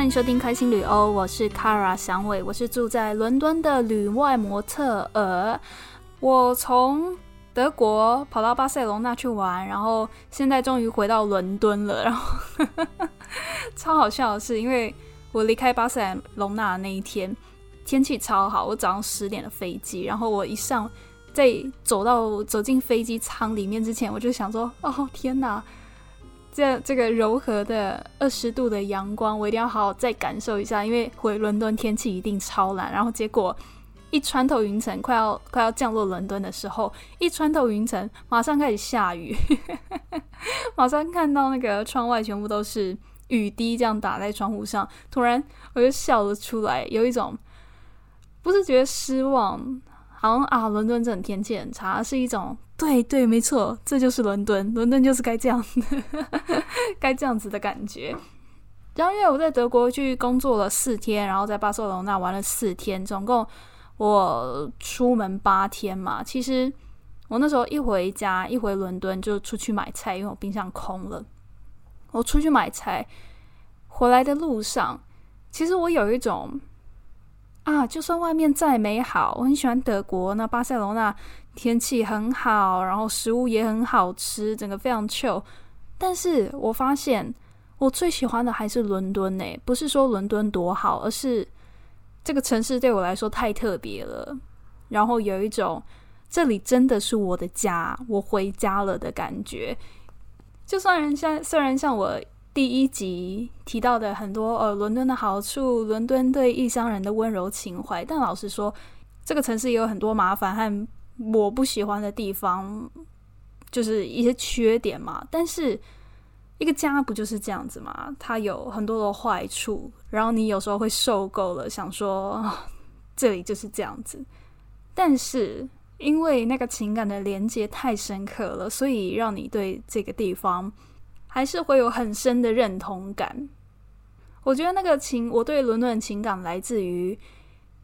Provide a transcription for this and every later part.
欢迎收听开心旅欧，我是 Kara 祥伟，我是住在伦敦的旅外模特儿。我从德国跑到巴塞隆那去玩，然后现在终于回到伦敦了。然后 超好笑的是，因为我离开巴塞隆那那一天天气超好，我早上十点的飞机，然后我一上在走到走进飞机舱里面之前，我就想说：哦天哪！这这个柔和的二十度的阳光，我一定要好好再感受一下，因为回伦敦天气一定超蓝。然后结果一穿透云层，快要快要降落伦敦的时候，一穿透云层，马上开始下雨，马上看到那个窗外全部都是雨滴，这样打在窗户上，突然我就笑了出来，有一种不是觉得失望。好像啊，伦敦这种天气很差，是一种对对，没错，这就是伦敦，伦敦就是该这样，该这样子的感觉。然后因为我在德国去工作了四天，然后在巴塞罗那玩了四天，总共我出门八天嘛。其实我那时候一回家，一回伦敦就出去买菜，因为我冰箱空了。我出去买菜，回来的路上，其实我有一种。啊，就算外面再美好，我很喜欢德国。那巴塞罗那天气很好，然后食物也很好吃，整个非常 chill。但是我发现我最喜欢的还是伦敦呢。不是说伦敦多好，而是这个城市对我来说太特别了。然后有一种这里真的是我的家，我回家了的感觉。就算人像虽然像我。第一集提到的很多呃，伦敦的好处，伦敦对异乡人的温柔情怀。但老实说，这个城市也有很多麻烦和我不喜欢的地方，就是一些缺点嘛。但是一个家不就是这样子吗？它有很多的坏处，然后你有时候会受够了，想说这里就是这样子。但是因为那个情感的连接太深刻了，所以让你对这个地方。还是会有很深的认同感。我觉得那个情，我对伦敦的情感来自于，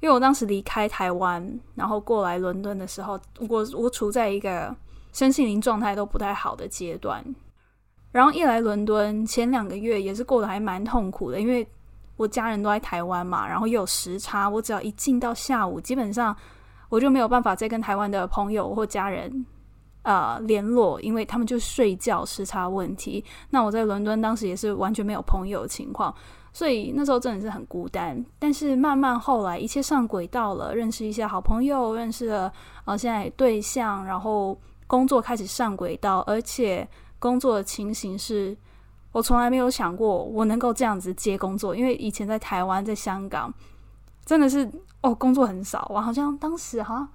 因为我当时离开台湾，然后过来伦敦的时候，我我处在一个身心灵状态都不太好的阶段。然后一来伦敦，前两个月也是过得还蛮痛苦的，因为我家人都在台湾嘛，然后又有时差，我只要一进到下午，基本上我就没有办法再跟台湾的朋友或家人。呃，联络，因为他们就睡觉时差问题。那我在伦敦当时也是完全没有朋友的情况，所以那时候真的是很孤单。但是慢慢后来一切上轨道了，认识一些好朋友，认识了呃现在对象，然后工作开始上轨道，而且工作的情形是我从来没有想过我能够这样子接工作，因为以前在台湾、在香港真的是哦工作很少，我好像当时好像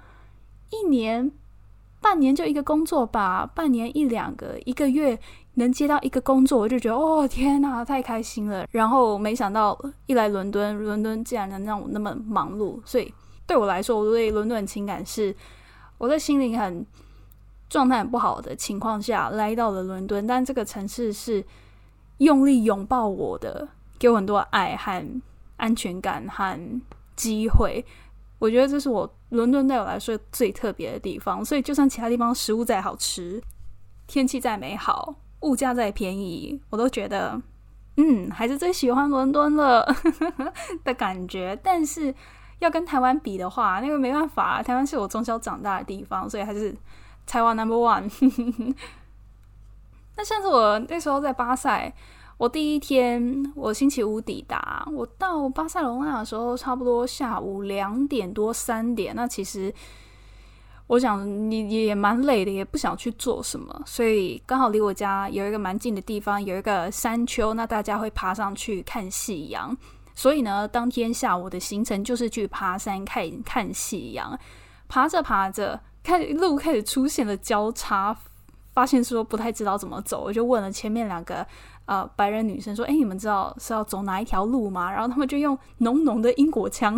一年。半年就一个工作吧，半年一两个，一个月能接到一个工作，我就觉得哦天哪，太开心了。然后没想到一来伦敦，伦敦竟然能让我那么忙碌，所以对我来说，我对伦敦的情感是我在心灵很状态很不好的情况下来到了伦敦，但这个城市是用力拥抱我的，给我很多爱和安全感和机会。我觉得这是我伦敦对我来说最特别的地方，所以就算其他地方食物再好吃，天气再美好，物价再便宜，我都觉得，嗯，还是最喜欢伦敦了 的感觉。但是要跟台湾比的话，那个没办法，台湾是我从小长大的地方，所以还是台湾 number one。那像是我那时候在巴塞。我第一天，我星期五抵达，我到巴塞罗那的时候，差不多下午两点多三点。那其实我想你也蛮累的，也不想去做什么，所以刚好离我家有一个蛮近的地方，有一个山丘，那大家会爬上去看夕阳。所以呢，当天下午的行程就是去爬山看看夕阳。爬着爬着，看路开始出现了交叉，发现说不太知道怎么走，我就问了前面两个。呃，白人女生说：“哎，你们知道是要走哪一条路吗？”然后他们就用浓浓的英国腔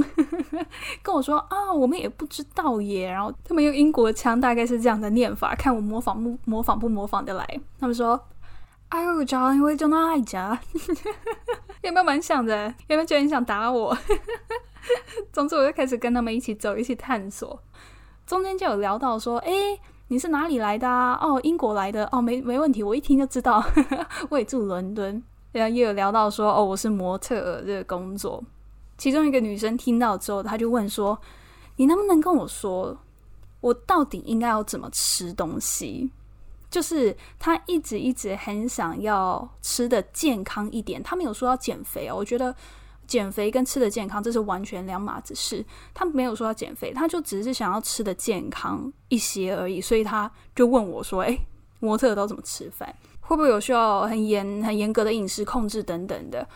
跟我说：“啊，我们也不知道耶。”然后他们用英国腔，大概是这样的念法，看我模仿不模仿不模仿的来。他们说：“哎呦，找因为就那爱家，有没有蛮想的？有没有觉得你想打我？”总之，我就开始跟他们一起走，一起探索。中间就有聊到说：“哎。”你是哪里来的啊？哦，英国来的哦，没没问题，我一听就知道。我也住伦敦，然后也有聊到说，哦，我是模特这个工作。其中一个女生听到之后，她就问说：“你能不能跟我说，我到底应该要怎么吃东西？”就是她一直一直很想要吃的健康一点。她没有说要减肥哦，我觉得减肥跟吃的健康这是完全两码子事。他没有说要减肥，他就只是想要吃的健康一些而已。所以他就问我说：“诶，模特都怎么吃饭？会不会有需要很严、很严格的饮食控制等等的？”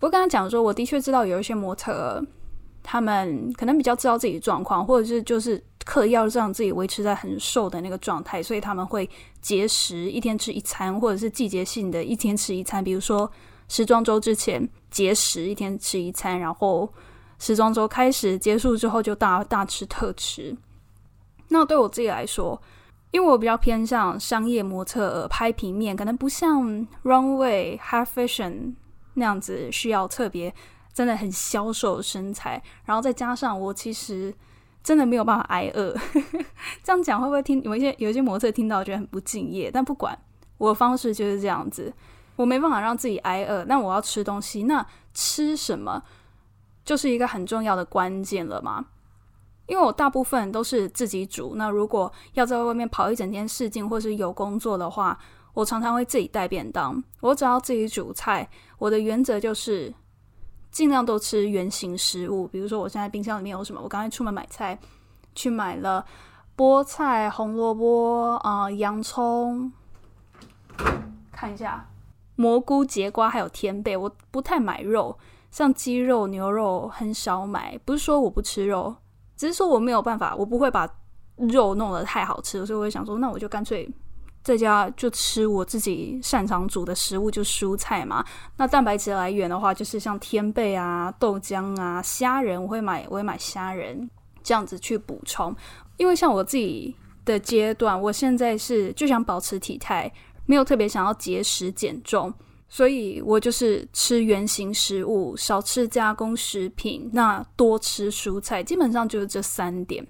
我跟他讲说，我的确知道有一些模特，他们可能比较知道自己的状况，或者是就是刻意要让自己维持在很瘦的那个状态，所以他们会节食，一天吃一餐，或者是季节性的一天吃一餐。比如说时装周之前节食，一天吃一餐，然后时装周开始结束之后就大大吃特吃。那对我自己来说，因为我比较偏向商业模特拍平面，可能不像 runway high fashion。那样子需要特别真的很消瘦身材，然后再加上我其实真的没有办法挨饿。这样讲会不会听有一些有一些模特听到觉得很不敬业？但不管我的方式就是这样子，我没办法让自己挨饿。那我要吃东西，那吃什么就是一个很重要的关键了嘛？因为我大部分都是自己煮。那如果要在外面跑一整天试镜或是有工作的话，我常常会自己带便当。我只要自己煮菜。我的原则就是尽量都吃原形食物，比如说我现在冰箱里面有什么，我刚才出门买菜去买了菠菜、红萝卜啊、洋葱，看一下蘑菇、节瓜还有天贝。我不太买肉，像鸡肉、牛肉很少买。不是说我不吃肉，只是说我没有办法，我不会把肉弄得太好吃，所以我就想说，那我就干脆。在家就吃我自己擅长煮的食物，就蔬菜嘛。那蛋白质来源的话，就是像天贝啊、豆浆啊、虾仁，我会买，我会买虾仁这样子去补充。因为像我自己的阶段，我现在是就想保持体态，没有特别想要节食减重，所以我就是吃原形食物，少吃加工食品，那多吃蔬菜，基本上就是这三点。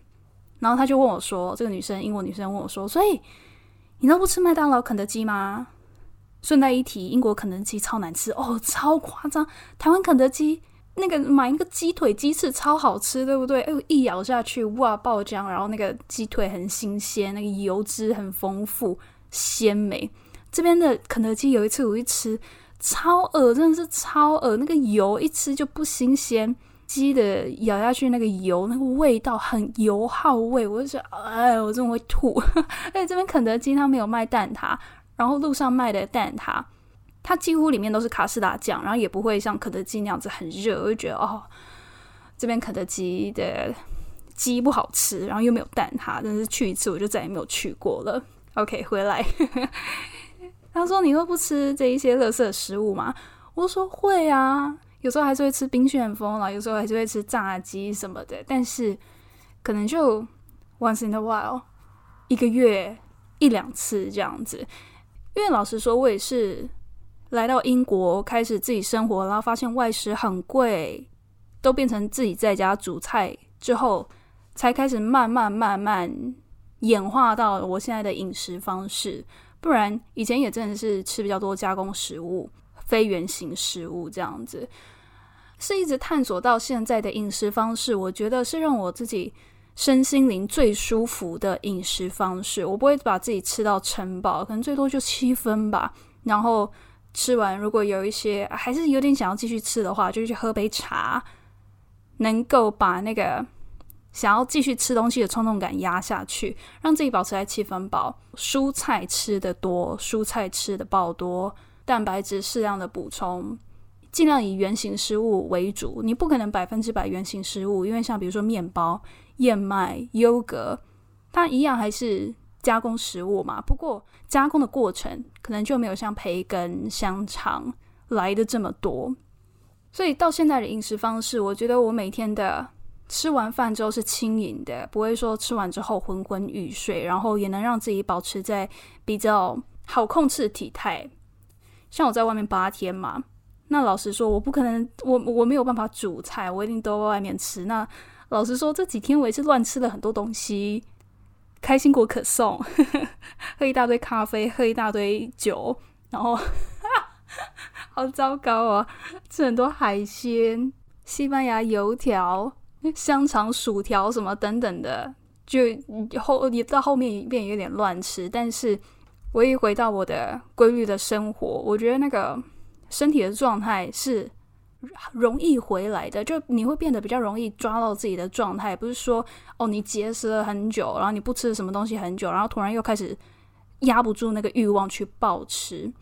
然后他就问我说：“这个女生，英国女生问我说，所以。”你都不吃麦当劳、肯德基吗？顺带一提，英国肯德基超难吃哦，超夸张。台湾肯德基那个买那个鸡腿、鸡翅超好吃，对不对？哎，一咬下去，哇，爆浆，然后那个鸡腿很新鲜，那个油脂很丰富、鲜美。这边的肯德基有一次我一吃，超恶，真的是超恶，那个油一吃就不新鲜。鸡的咬下去那个油，那个味道很油耗味，我就觉得，哎，我真的会吐。而 且这边肯德基它没有卖蛋挞，然后路上卖的蛋挞，它几乎里面都是卡士达酱，然后也不会像肯德基那样子很热，我就觉得哦，这边肯德基的鸡不好吃，然后又没有蛋挞，真是去一次我就再也没有去过了。OK，回来，他说你都不吃这一些垃圾食物吗？我说会啊。有时候还是会吃冰旋风啦，有时候还是会吃炸鸡什么的，但是可能就 once in a while，一个月一两次这样子。因为老实说，我也是来到英国开始自己生活，然后发现外食很贵，都变成自己在家煮菜之后，才开始慢慢慢慢演化到我现在的饮食方式。不然以前也真的是吃比较多加工食物。非原形食物这样子，是一直探索到现在的饮食方式。我觉得是让我自己身心灵最舒服的饮食方式。我不会把自己吃到撑饱，可能最多就七分吧。然后吃完，如果有一些还是有点想要继续吃的话，就去喝杯茶，能够把那个想要继续吃东西的冲动感压下去，让自己保持在七分饱。蔬菜吃的多，蔬菜吃的爆多。蛋白质适量的补充，尽量以原形食物为主。你不可能百分之百原形食物，因为像比如说面包、燕麦、优格，它一样还是加工食物嘛。不过加工的过程可能就没有像培根、香肠来的这么多。所以到现在的饮食方式，我觉得我每天的吃完饭之后是轻盈的，不会说吃完之后昏昏欲睡，然后也能让自己保持在比较好控制的体态。像我在外面八天嘛，那老实说，我不可能，我我没有办法煮菜，我一定都在外面吃。那老实说，这几天我也是乱吃了很多东西，开心果可颂，喝一大堆咖啡，喝一大堆酒，然后 好糟糕啊！吃很多海鲜、西班牙油条、香肠、薯条什么等等的，就后你到后面变有点乱吃。但是我一回到我的规律的生活，我觉得那个身体的状态是容易回来的，就你会变得比较容易抓到自己的状态。不是说哦，你节食了很久，然后你不吃什么东西很久，然后突然又开始压不住那个欲望去暴吃。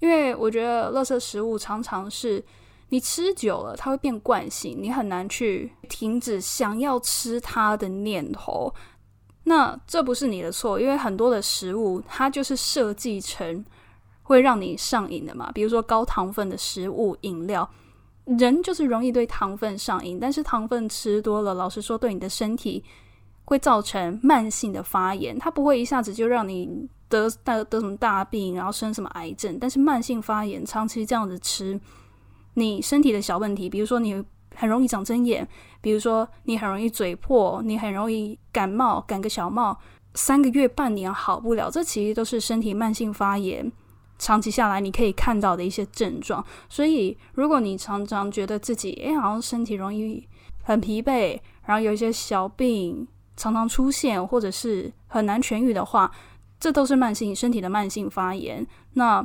因为我觉得，垃圾食物常常是你吃久了，它会变惯性，你很难去停止想要吃它的念头。那这不是你的错，因为很多的食物它就是设计成会让你上瘾的嘛。比如说高糖分的食物、饮料，人就是容易对糖分上瘾。但是糖分吃多了，老实说，对你的身体会造成慢性的发炎，它不会一下子就让你。得得得什么大病，然后生什么癌症？但是慢性发炎，长期这样子吃，你身体的小问题，比如说你很容易长针眼，比如说你很容易嘴破，你很容易感冒，感个小冒，三个月半年好不了，这其实都是身体慢性发炎，长期下来你可以看到的一些症状。所以，如果你常常觉得自己诶好像身体容易很疲惫，然后有一些小病常常出现，或者是很难痊愈的话，这都是慢性身体的慢性发炎。那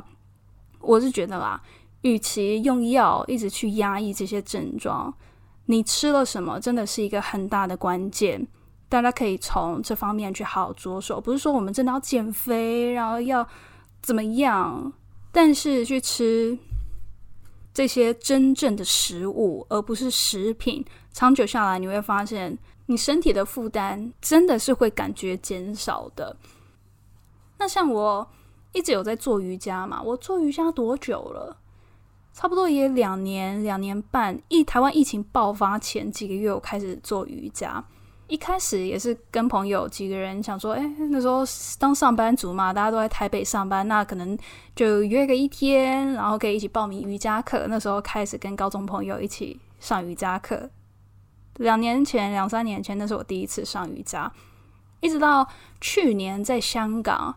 我是觉得啦，与其用药一直去压抑这些症状，你吃了什么真的是一个很大的关键。大家可以从这方面去好好着手。不是说我们真的要减肥，然后要怎么样，但是去吃这些真正的食物，而不是食品。长久下来，你会发现你身体的负担真的是会感觉减少的。那像我一直有在做瑜伽嘛，我做瑜伽多久了？差不多也两年、两年半。疫台湾疫情爆发前几个月，我开始做瑜伽。一开始也是跟朋友几个人想说，哎，那时候当上班族嘛，大家都在台北上班，那可能就约个一天，然后可以一起报名瑜伽课。那时候开始跟高中朋友一起上瑜伽课。两年前、两三年前，那是我第一次上瑜伽。一直到去年在香港。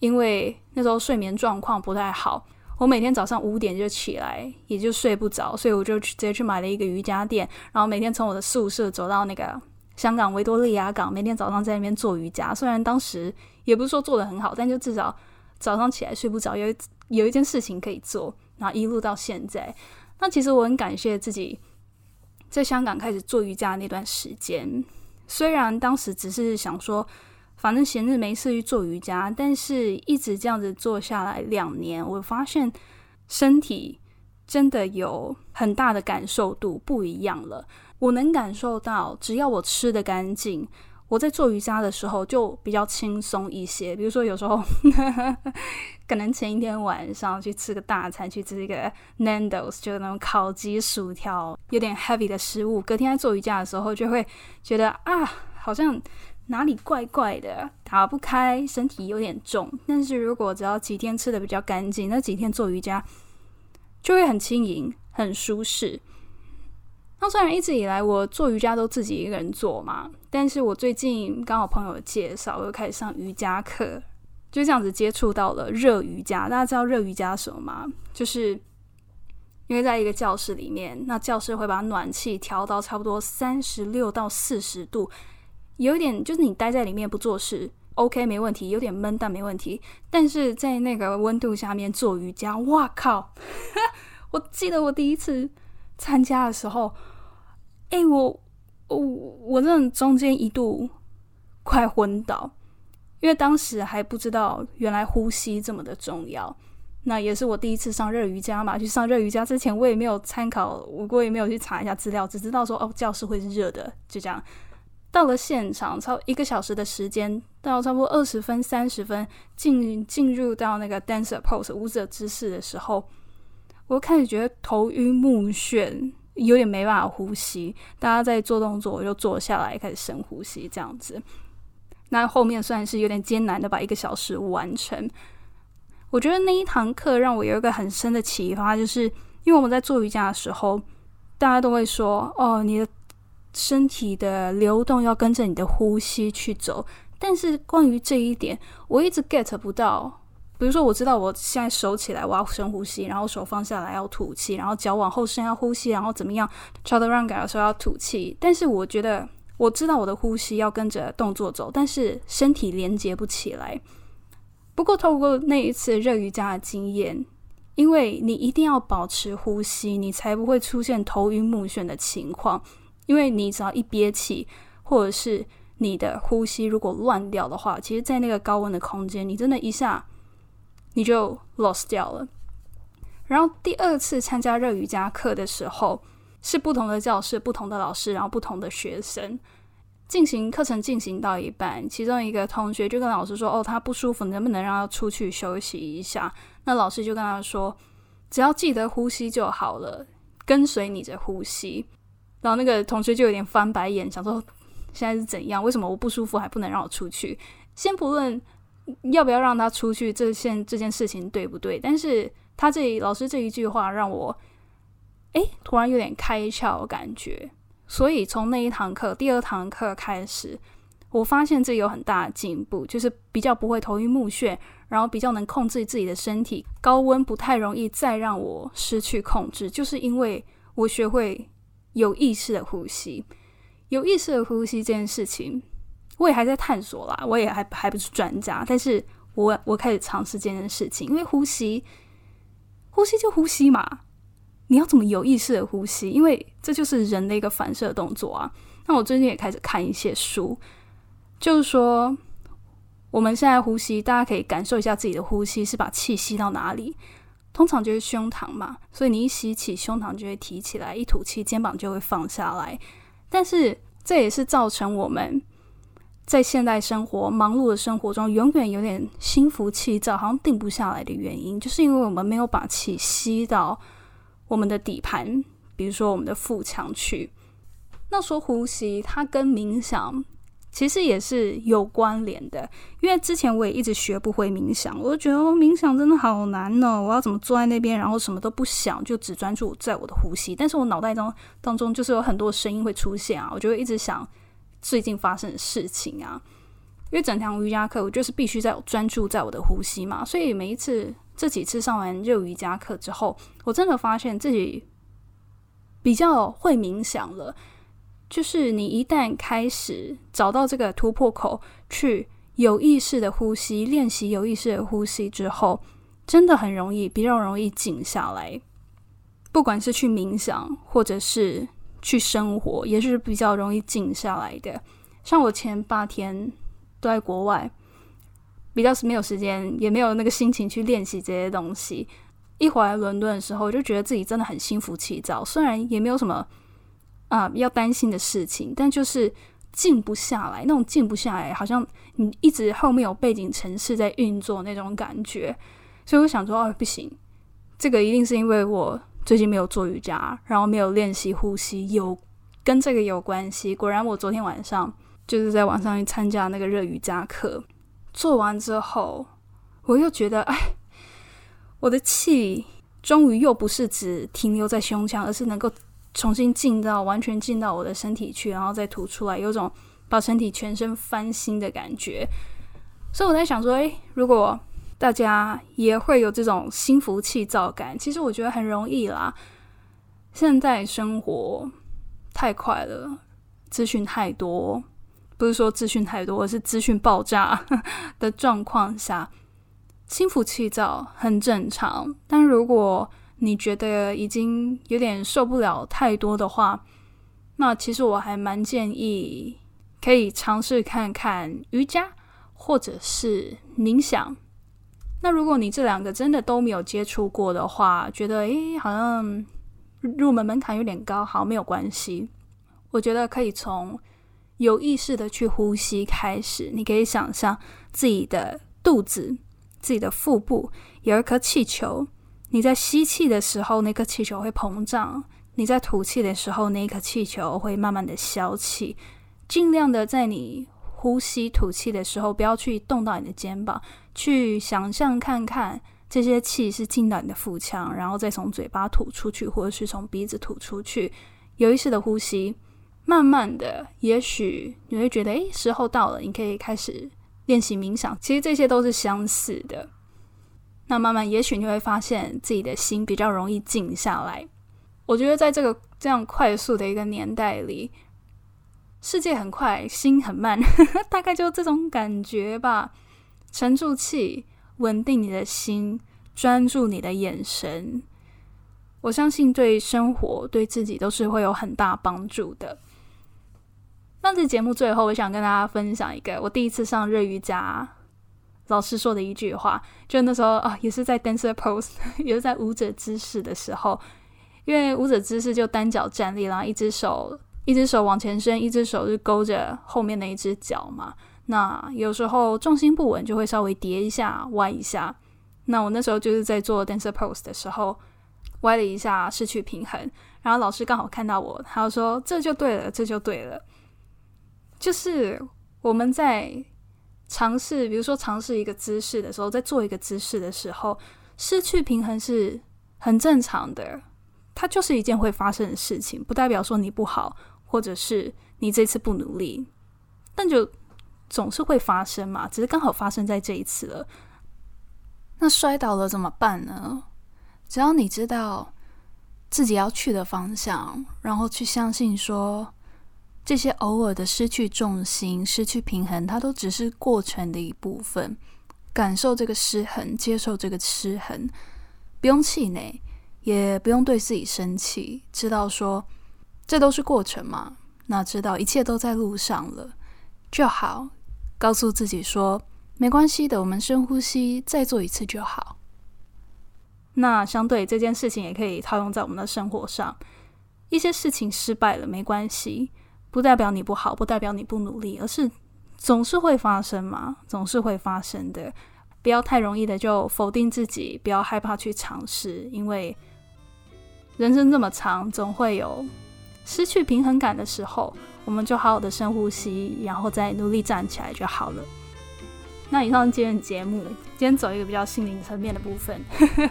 因为那时候睡眠状况不太好，我每天早上五点就起来，也就睡不着，所以我就直接去买了一个瑜伽垫，然后每天从我的宿舍走到那个香港维多利亚港，每天早上在那边做瑜伽。虽然当时也不是说做的很好，但就至少早上起来睡不着，有一有一件事情可以做，然后一路到现在。那其实我很感谢自己在香港开始做瑜伽那段时间，虽然当时只是想说。反正闲着没事去做瑜伽，但是一直这样子做下来两年，我发现身体真的有很大的感受度不一样了。我能感受到，只要我吃的干净，我在做瑜伽的时候就比较轻松一些。比如说有时候 可能前一天晚上去吃个大餐，去吃一个 Nando's，就那种烤鸡、薯条，有点 heavy 的食物，隔天在做瑜伽的时候就会觉得啊，好像。哪里怪怪的，打不开，身体有点重。但是如果只要几天吃的比较干净，那几天做瑜伽就会很轻盈、很舒适。那虽然一直以来我做瑜伽都自己一个人做嘛，但是我最近刚好朋友介绍，我又开始上瑜伽课，就这样子接触到了热瑜伽。大家知道热瑜伽什么吗？就是因为在一个教室里面，那教室会把暖气调到差不多三十六到四十度。有点就是你待在里面不做事，OK 没问题，有点闷但没问题。但是在那个温度下面做瑜伽，哇靠！我记得我第一次参加的时候，哎，我我我这中间一度快昏倒，因为当时还不知道原来呼吸这么的重要。那也是我第一次上热瑜伽嘛，去上热瑜伽之前我也没有参考，我也没有去查一下资料，只知道说哦教室会是热的，就这样。到了现场，超一个小时的时间，到差不多二十分、三十分进进入到那个 dancer pose 舞者姿势的时候，我开始觉得头晕目眩，有点没办法呼吸。大家在做动作，我就坐下来开始深呼吸，这样子。那后面算是有点艰难的把一个小时完成。我觉得那一堂课让我有一个很深的启发，就是因为我们在做瑜伽的时候，大家都会说：“哦，你的。”身体的流动要跟着你的呼吸去走，但是关于这一点，我一直 get 不到，比如说，我知道我现在手起来我要深呼吸，然后手放下来要吐气，然后脚往后伸要呼吸，然后怎么样朝的让感的时候要吐气。但是我觉得我知道我的呼吸要跟着动作走，但是身体连接不起来。不过透过那一次热瑜伽的经验，因为你一定要保持呼吸，你才不会出现头晕目眩的情况。因为你只要一憋气，或者是你的呼吸如果乱掉的话，其实，在那个高温的空间，你真的一下你就 lost 掉了。然后第二次参加热瑜伽课的时候，是不同的教室、不同的老师，然后不同的学生进行课程进行到一半，其中一个同学就跟老师说：“哦，他不舒服，能不能让他出去休息一下？”那老师就跟他说：“只要记得呼吸就好了，跟随你的呼吸。”然后那个同学就有点翻白眼，想说现在是怎样？为什么我不舒服还不能让我出去？先不论要不要让他出去，这件这件事情对不对？但是他这老师这一句话让我哎突然有点开窍感觉。所以从那一堂课第二堂课开始，我发现自己有很大的进步，就是比较不会头晕目眩，然后比较能控制自己的身体，高温不太容易再让我失去控制，就是因为我学会。有意识的呼吸，有意识的呼吸这件事情，我也还在探索啦。我也还还不是专家，但是我我开始尝试这件事情。因为呼吸，呼吸就呼吸嘛，你要怎么有意识的呼吸？因为这就是人的一个反射动作啊。那我最近也开始看一些书，就是说我们现在呼吸，大家可以感受一下自己的呼吸是把气吸到哪里。通常就是胸膛嘛，所以你一吸气，胸膛就会提起来；一吐气，肩膀就会放下来。但是这也是造成我们在现代生活忙碌的生活中，永远有点心浮气躁，好像定不下来的原因，就是因为我们没有把气吸到我们的底盘，比如说我们的腹腔去。那说呼吸，它跟冥想。其实也是有关联的，因为之前我也一直学不会冥想，我就觉得冥想真的好难哦！我要怎么坐在那边，然后什么都不想，就只专注在我的呼吸？但是我脑袋中当中就是有很多声音会出现啊，我就会一直想最近发生的事情啊。因为整堂瑜伽课我就是必须在专注在我的呼吸嘛，所以每一次这几次上完热瑜伽课之后，我真的发现自己比较会冥想了。就是你一旦开始找到这个突破口，去有意识的呼吸，练习有意识的呼吸之后，真的很容易，比较容易静下来。不管是去冥想，或者是去生活，也是比较容易静下来的。像我前八天都在国外，比较是没有时间，也没有那个心情去练习这些东西。一回来伦敦的时候，就觉得自己真的很心浮气躁，虽然也没有什么。啊，要担心的事情，但就是静不下来，那种静不下来，好像你一直后面有背景城市在运作那种感觉。所以我想说，哦，不行，这个一定是因为我最近没有做瑜伽，然后没有练习呼吸，有跟这个有关系。果然，我昨天晚上就是在网上去参加那个热瑜伽课，做完之后，我又觉得，哎，我的气终于又不是只停留在胸腔，而是能够。重新进到完全进到我的身体去，然后再吐出来，有种把身体全身翻新的感觉。所以我在想说，诶，如果大家也会有这种心浮气躁感，其实我觉得很容易啦。现在生活太快了，资讯太多，不是说资讯太多，而是资讯爆炸 的状况下，心浮气躁很正常。但如果你觉得已经有点受不了太多的话，那其实我还蛮建议可以尝试看看瑜伽或者是冥想。那如果你这两个真的都没有接触过的话，觉得诶好像入门门槛有点高，好没有关系。我觉得可以从有意识的去呼吸开始。你可以想象自己的肚子、自己的腹部有一颗气球。你在吸气的时候，那颗气球会膨胀；你在吐气的时候，那颗气球会慢慢的消气。尽量的在你呼吸吐气的时候，不要去动到你的肩膀，去想象看看这些气是进到你的腹腔，然后再从嘴巴吐出去，或者是从鼻子吐出去。有意识的呼吸，慢慢的，也许你会觉得，诶，时候到了，你可以开始练习冥想。其实这些都是相似的。那慢慢，也许你会发现自己的心比较容易静下来。我觉得在这个这样快速的一个年代里，世界很快，心很慢，大概就这种感觉吧。沉住气，稳定你的心，专注你的眼神。我相信对生活、对自己都是会有很大帮助的。那这节目最后，我想跟大家分享一个我第一次上日瑜伽。老师说的一句话，就那时候啊，也是在 dancer pose，也是在舞者姿势的时候，因为舞者姿势就单脚站立，然后一只手一只手往前伸，一只手是勾着后面的一只脚嘛。那有时候重心不稳，就会稍微叠一下、歪一下。那我那时候就是在做 dancer pose 的时候，歪了一下，失去平衡。然后老师刚好看到我，他就说：“这就对了，这就对了。”就是我们在。尝试，比如说尝试一个姿势的时候，在做一个姿势的时候，失去平衡是很正常的，它就是一件会发生的事情，不代表说你不好，或者是你这次不努力，但就总是会发生嘛，只是刚好发生在这一次了。那摔倒了怎么办呢？只要你知道自己要去的方向，然后去相信说。这些偶尔的失去重心、失去平衡，它都只是过程的一部分。感受这个失衡，接受这个失衡，不用气馁，也不用对自己生气。知道说这都是过程嘛？那知道一切都在路上了就好。告诉自己说没关系的，我们深呼吸，再做一次就好。那相对这件事情也可以套用在我们的生活上。一些事情失败了，没关系。不代表你不好，不代表你不努力，而是总是会发生嘛，总是会发生的。不要太容易的就否定自己，不要害怕去尝试，因为人生这么长，总会有失去平衡感的时候。我们就好好的深呼吸，然后再努力站起来就好了。那以上今天的节目，今天走一个比较心灵层面的部分，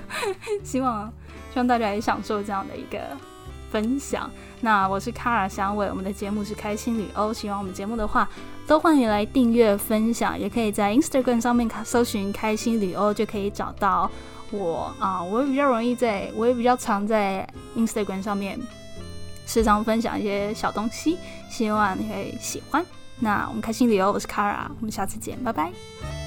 希望希望大家也享受这样的一个分享。那我是卡尔香伟，我们的节目是开心旅欧。喜欢我们节目的话，都欢迎来订阅、分享，也可以在 Instagram 上面搜寻“开心旅欧”就可以找到我啊。我也比较容易在，我也比较常在 Instagram 上面时常分享一些小东西，希望你会喜欢。那我们开心旅游，我是卡尔，我们下次见，拜拜。